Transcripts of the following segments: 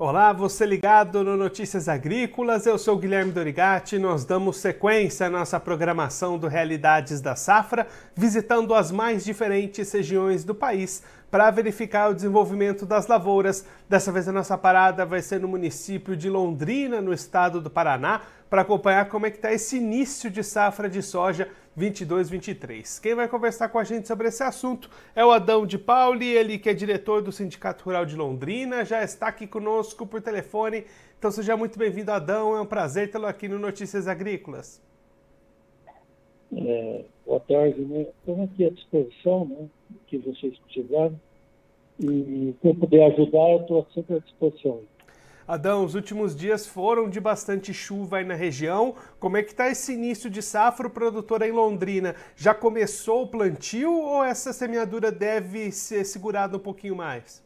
Olá, você ligado no Notícias Agrícolas, eu sou Guilherme Dorigati. Nós damos sequência à nossa programação do Realidades da Safra, visitando as mais diferentes regiões do país para verificar o desenvolvimento das lavouras. Dessa vez a nossa parada vai ser no município de Londrina, no estado do Paraná, para acompanhar como é que está esse início de safra de soja 22-23. Quem vai conversar com a gente sobre esse assunto é o Adão de Pauli, ele que é diretor do Sindicato Rural de Londrina, já está aqui conosco por telefone. Então seja muito bem-vindo, Adão. É um prazer tê-lo aqui no Notícias Agrícolas. É, boa tarde, né? Estou aqui à disposição, né? Que vocês precisaram. E se eu puder ajudar, eu estou sempre à disposição. Adão, os últimos dias foram de bastante chuva aí na região. Como é que está esse início de safra? O produtor aí em Londrina já começou o plantio ou essa semeadura deve ser segurada um pouquinho mais?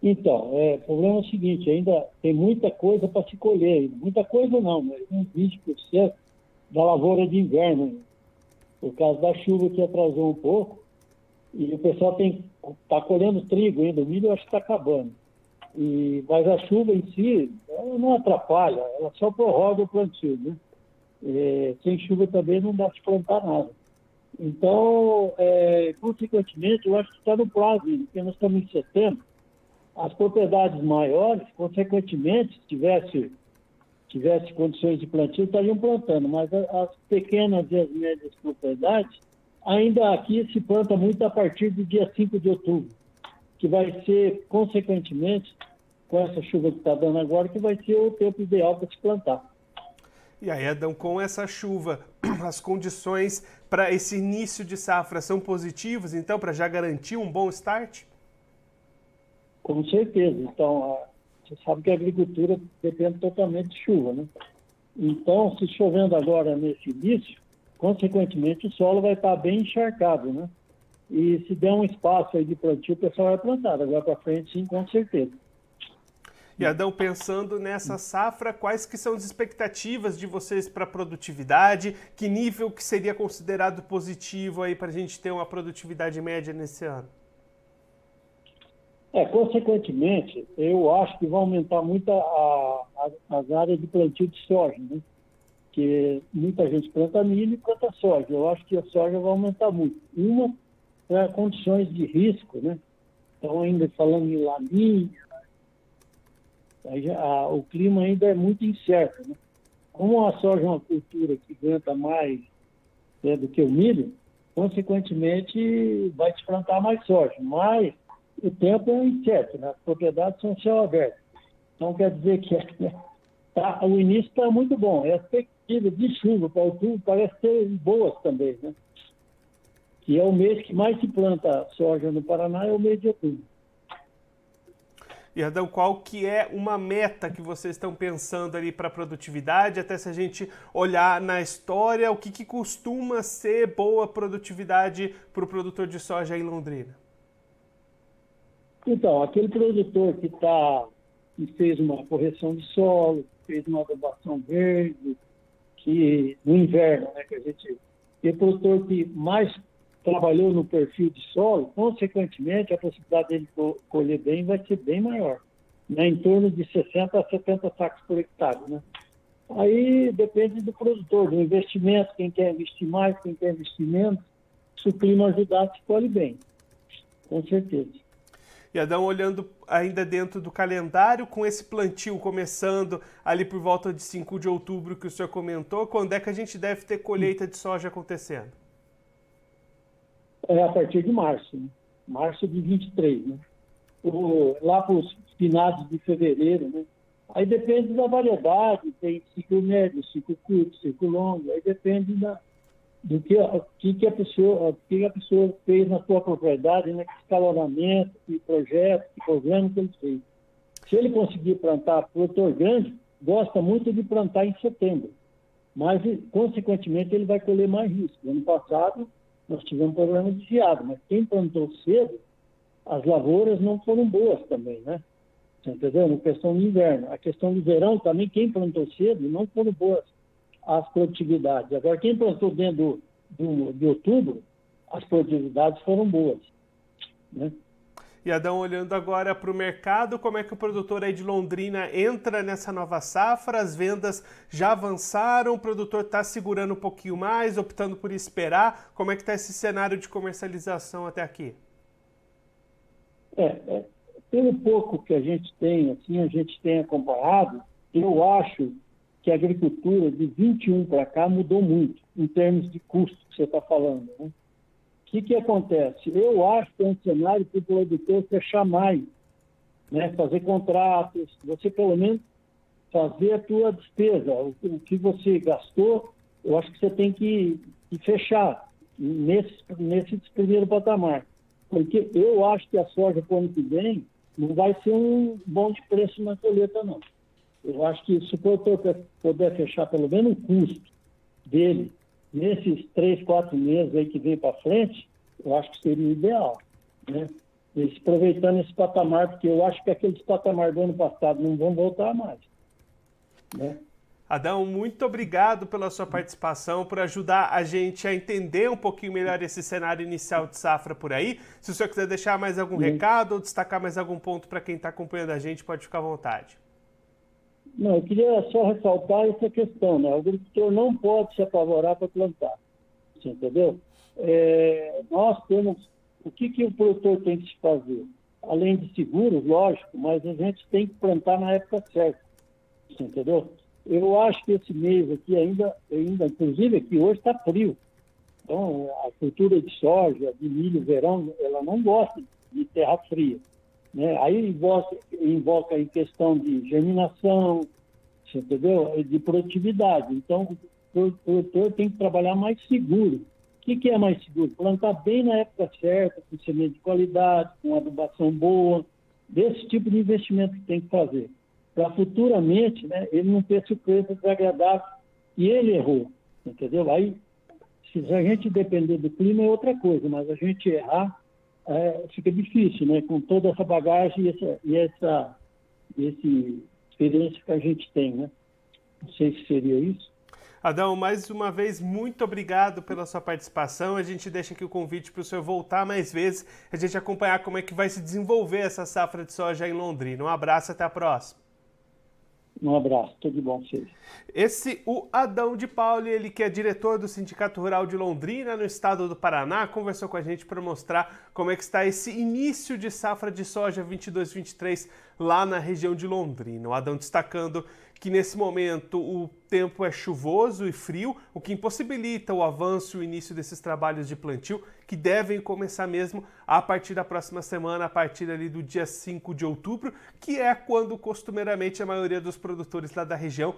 Então, é, o problema é o seguinte, ainda tem muita coisa para se colher. Muita coisa não, mas uns 20% da lavoura de inverno. Por causa da chuva que atrasou um pouco. E o pessoal está colhendo trigo ainda, o milho acho que está acabando. E, mas a chuva em si não atrapalha, ela só prorroga o plantio. Né? É, sem chuva também não dá para plantar nada. Então, é, consequentemente, eu acho que está no prazo, porque nós estamos em setembro. As propriedades maiores, consequentemente, se tivesse, tivesse condições de plantio, estariam plantando, mas as pequenas e as médias propriedades, ainda aqui se planta muito a partir do dia 5 de outubro que vai ser, consequentemente, com essa chuva que está dando agora, que vai ser o tempo ideal para se plantar. E aí, Adão, com essa chuva, as condições para esse início de safra são positivas, então, para já garantir um bom start? Com certeza. Então, você sabe que a agricultura depende totalmente de chuva, né? Então, se chovendo agora nesse início, consequentemente o solo vai estar bem encharcado, né? E se der um espaço aí de plantio, o pessoal vai plantar. Agora para frente, sim, com certeza. E Adão, pensando nessa safra, quais que são as expectativas de vocês para a produtividade? Que nível que seria considerado positivo aí para a gente ter uma produtividade média nesse ano? É, consequentemente, eu acho que vai aumentar muito a, a, as áreas de plantio de soja, né? Que muita gente planta milho e planta soja. Eu acho que a soja vai aumentar muito. Uma, para condições de risco, né? Então, ainda falando em laninha, o clima ainda é muito incerto, né? Como a soja é uma cultura que aguenta mais né, do que o milho, consequentemente vai se plantar mais soja, mas o tempo é incerto, né? as propriedades são céu aberto. Então quer dizer que né, tá, o início está muito bom, e as perspectivas de chuva para outubro parecem ser boas também, né? Que é o mês que mais se planta soja no Paraná, é o mês de outubro. E Adão, qual que é uma meta que vocês estão pensando ali para a produtividade? Até se a gente olhar na história, o que, que costuma ser boa produtividade para o produtor de soja em Londrina? Então, aquele produtor que, tá, que fez uma correção de solo, fez uma adubação verde, que no inverno, né, que a gente... Aquele produtor que mais trabalhou no perfil de solo, consequentemente, a possibilidade dele colher bem vai ser bem maior, né? em torno de 60 a 70 sacos por hectare. Né? Aí depende do produtor, do investimento, quem quer investir mais, quem quer investir menos. Se o clima ajudar, se colhe bem, com certeza. E Adão, olhando ainda dentro do calendário, com esse plantio começando ali por volta de 5 de outubro que o senhor comentou, quando é que a gente deve ter colheita de soja acontecendo? É a partir de março, né? março de 23, né? O, lá para os finados de fevereiro, né? Aí depende da variedade, tem ciclo médio, ciclo curto, ciclo longo, aí depende da, do que, que, que, a pessoa, que a pessoa fez na sua propriedade, né? que escalonamento, que projeto, que programa que ele fez. Se ele conseguir plantar produtor grande, gosta muito de plantar em setembro, mas, consequentemente, ele vai colher mais risco. Ano passado, nós tivemos problema de geado, mas quem plantou cedo, as lavouras não foram boas também, né? Você entendeu? Na questão do inverno. A questão do verão também, quem plantou cedo, não foram boas as produtividades. Agora, quem plantou dentro do, do, de outubro, as produtividades foram boas. Né? E Adão, olhando agora para o mercado, como é que o produtor aí de Londrina entra nessa nova safra? As vendas já avançaram, o produtor está segurando um pouquinho mais, optando por esperar. Como é que está esse cenário de comercialização até aqui? É, é, pelo pouco que a gente tem, assim, a gente tem acompanhado, eu acho que a agricultura de 21 para cá mudou muito em termos de custo que você está falando. Né? O que, que acontece? Eu acho que é um cenário para o produtor fechar mais, né? fazer contratos, você pelo menos fazer a tua despesa, o, o que você gastou, eu acho que você tem que, que fechar nesse, nesse primeiro patamar. Porque eu acho que a soja para o ano que vem não vai ser um bom de preço na colheita, não. Eu acho que se o produtor puder fechar pelo menos o custo dele nesses três, quatro meses aí que vem para frente, eu acho que seria o ideal. Né? Eles aproveitando esse patamar, porque eu acho que aqueles patamares do ano passado não vão voltar mais. Né? Adão, muito obrigado pela sua participação, por ajudar a gente a entender um pouquinho melhor esse cenário inicial de safra por aí. Se o senhor quiser deixar mais algum Sim. recado ou destacar mais algum ponto para quem está acompanhando a gente, pode ficar à vontade. Não, eu queria só ressaltar essa questão, né? O agricultor não pode se apavorar para plantar, entendeu? É, nós temos, o que, que o produtor tem que se fazer? Além de seguros, lógico, mas a gente tem que plantar na época certa, entendeu? Eu acho que esse mês aqui ainda, ainda inclusive aqui hoje está frio. Então, a cultura de soja, de milho, verão, ela não gosta de terra fria. Né? Aí invoca, invoca em questão de germinação, entendeu? De produtividade. Então, o produtor tem que trabalhar mais seguro. O que, que é mais seguro? Plantar bem na época certa, com semente de qualidade, com adubação boa, desse tipo de investimento que tem que fazer. Para futuramente, né, ele não ter surpresa desagradável e ele errou, entendeu? Aí, se a gente depender do clima é outra coisa, mas a gente errar é, fica difícil, né? Com toda essa bagagem e essa, e essa esse experiência que a gente tem, né? Não sei se seria isso. Adão, mais uma vez, muito obrigado pela sua participação. A gente deixa aqui o convite para o senhor voltar mais vezes, a gente acompanhar como é que vai se desenvolver essa safra de soja em Londrina. Um abraço, até a próxima. Um abraço, tudo bom vocês. Esse, o Adão de Pauli, ele que é diretor do Sindicato Rural de Londrina, no estado do Paraná, conversou com a gente para mostrar como é que está esse início de safra de soja 22-23 lá na região de Londrina. O Adão destacando que nesse momento o tempo é chuvoso e frio, o que impossibilita o avanço e o início desses trabalhos de plantio, que devem começar mesmo a partir da próxima semana, a partir ali do dia 5 de outubro, que é quando costumeiramente a maioria dos produtores lá da região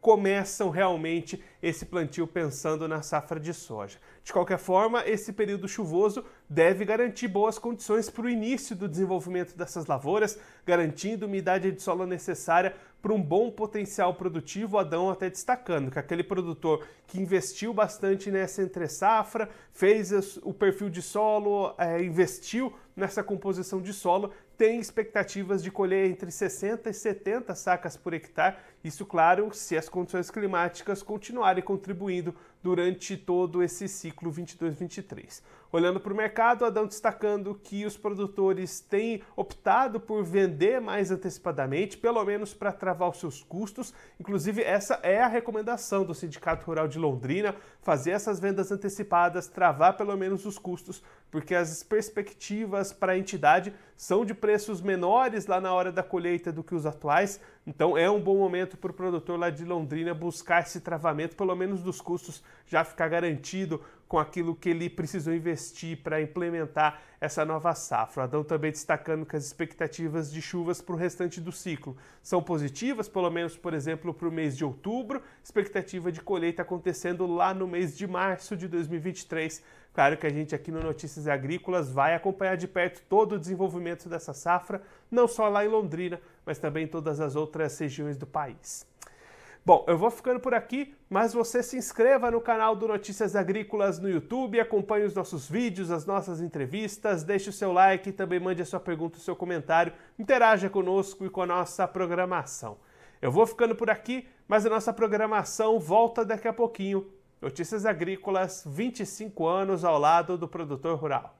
começam realmente esse plantio pensando na safra de soja. De qualquer forma, esse período chuvoso deve garantir boas condições para o início do desenvolvimento dessas lavouras, garantindo umidade de solo necessária para um bom potencial produtivo. Adão até destacando que aquele produtor que investiu bastante nessa entre safra, fez o perfil de solo, é, investiu nessa composição de solo, tem expectativas de colher entre 60 e 70 sacas por hectare. Isso, claro, se as condições climáticas continuarem contribuindo durante todo esse ciclo 22-23. Olhando para o mercado, Adão destacando que os produtores têm optado por vender mais antecipadamente, pelo menos para travar os seus custos. Inclusive, essa é a recomendação do Sindicato Rural de Londrina: fazer essas vendas antecipadas, travar pelo menos os custos, porque as perspectivas para a entidade são de preços menores lá na hora da colheita do que os atuais. Então, é um bom momento para o produtor lá de Londrina buscar esse travamento, pelo menos dos custos, já ficar garantido com aquilo que ele precisou investir para implementar essa nova safra. Adão também destacando que as expectativas de chuvas para o restante do ciclo são positivas, pelo menos, por exemplo, para o mês de outubro, expectativa de colheita acontecendo lá no mês de março de 2023. Claro que a gente aqui no Notícias Agrícolas vai acompanhar de perto todo o desenvolvimento dessa safra, não só lá em Londrina, mas também em todas as outras regiões do país. Bom, eu vou ficando por aqui, mas você se inscreva no canal do Notícias Agrícolas no YouTube, acompanhe os nossos vídeos, as nossas entrevistas, deixe o seu like e também mande a sua pergunta, o seu comentário, interaja conosco e com a nossa programação. Eu vou ficando por aqui, mas a nossa programação volta daqui a pouquinho. Notícias Agrícolas, 25 anos ao lado do produtor rural.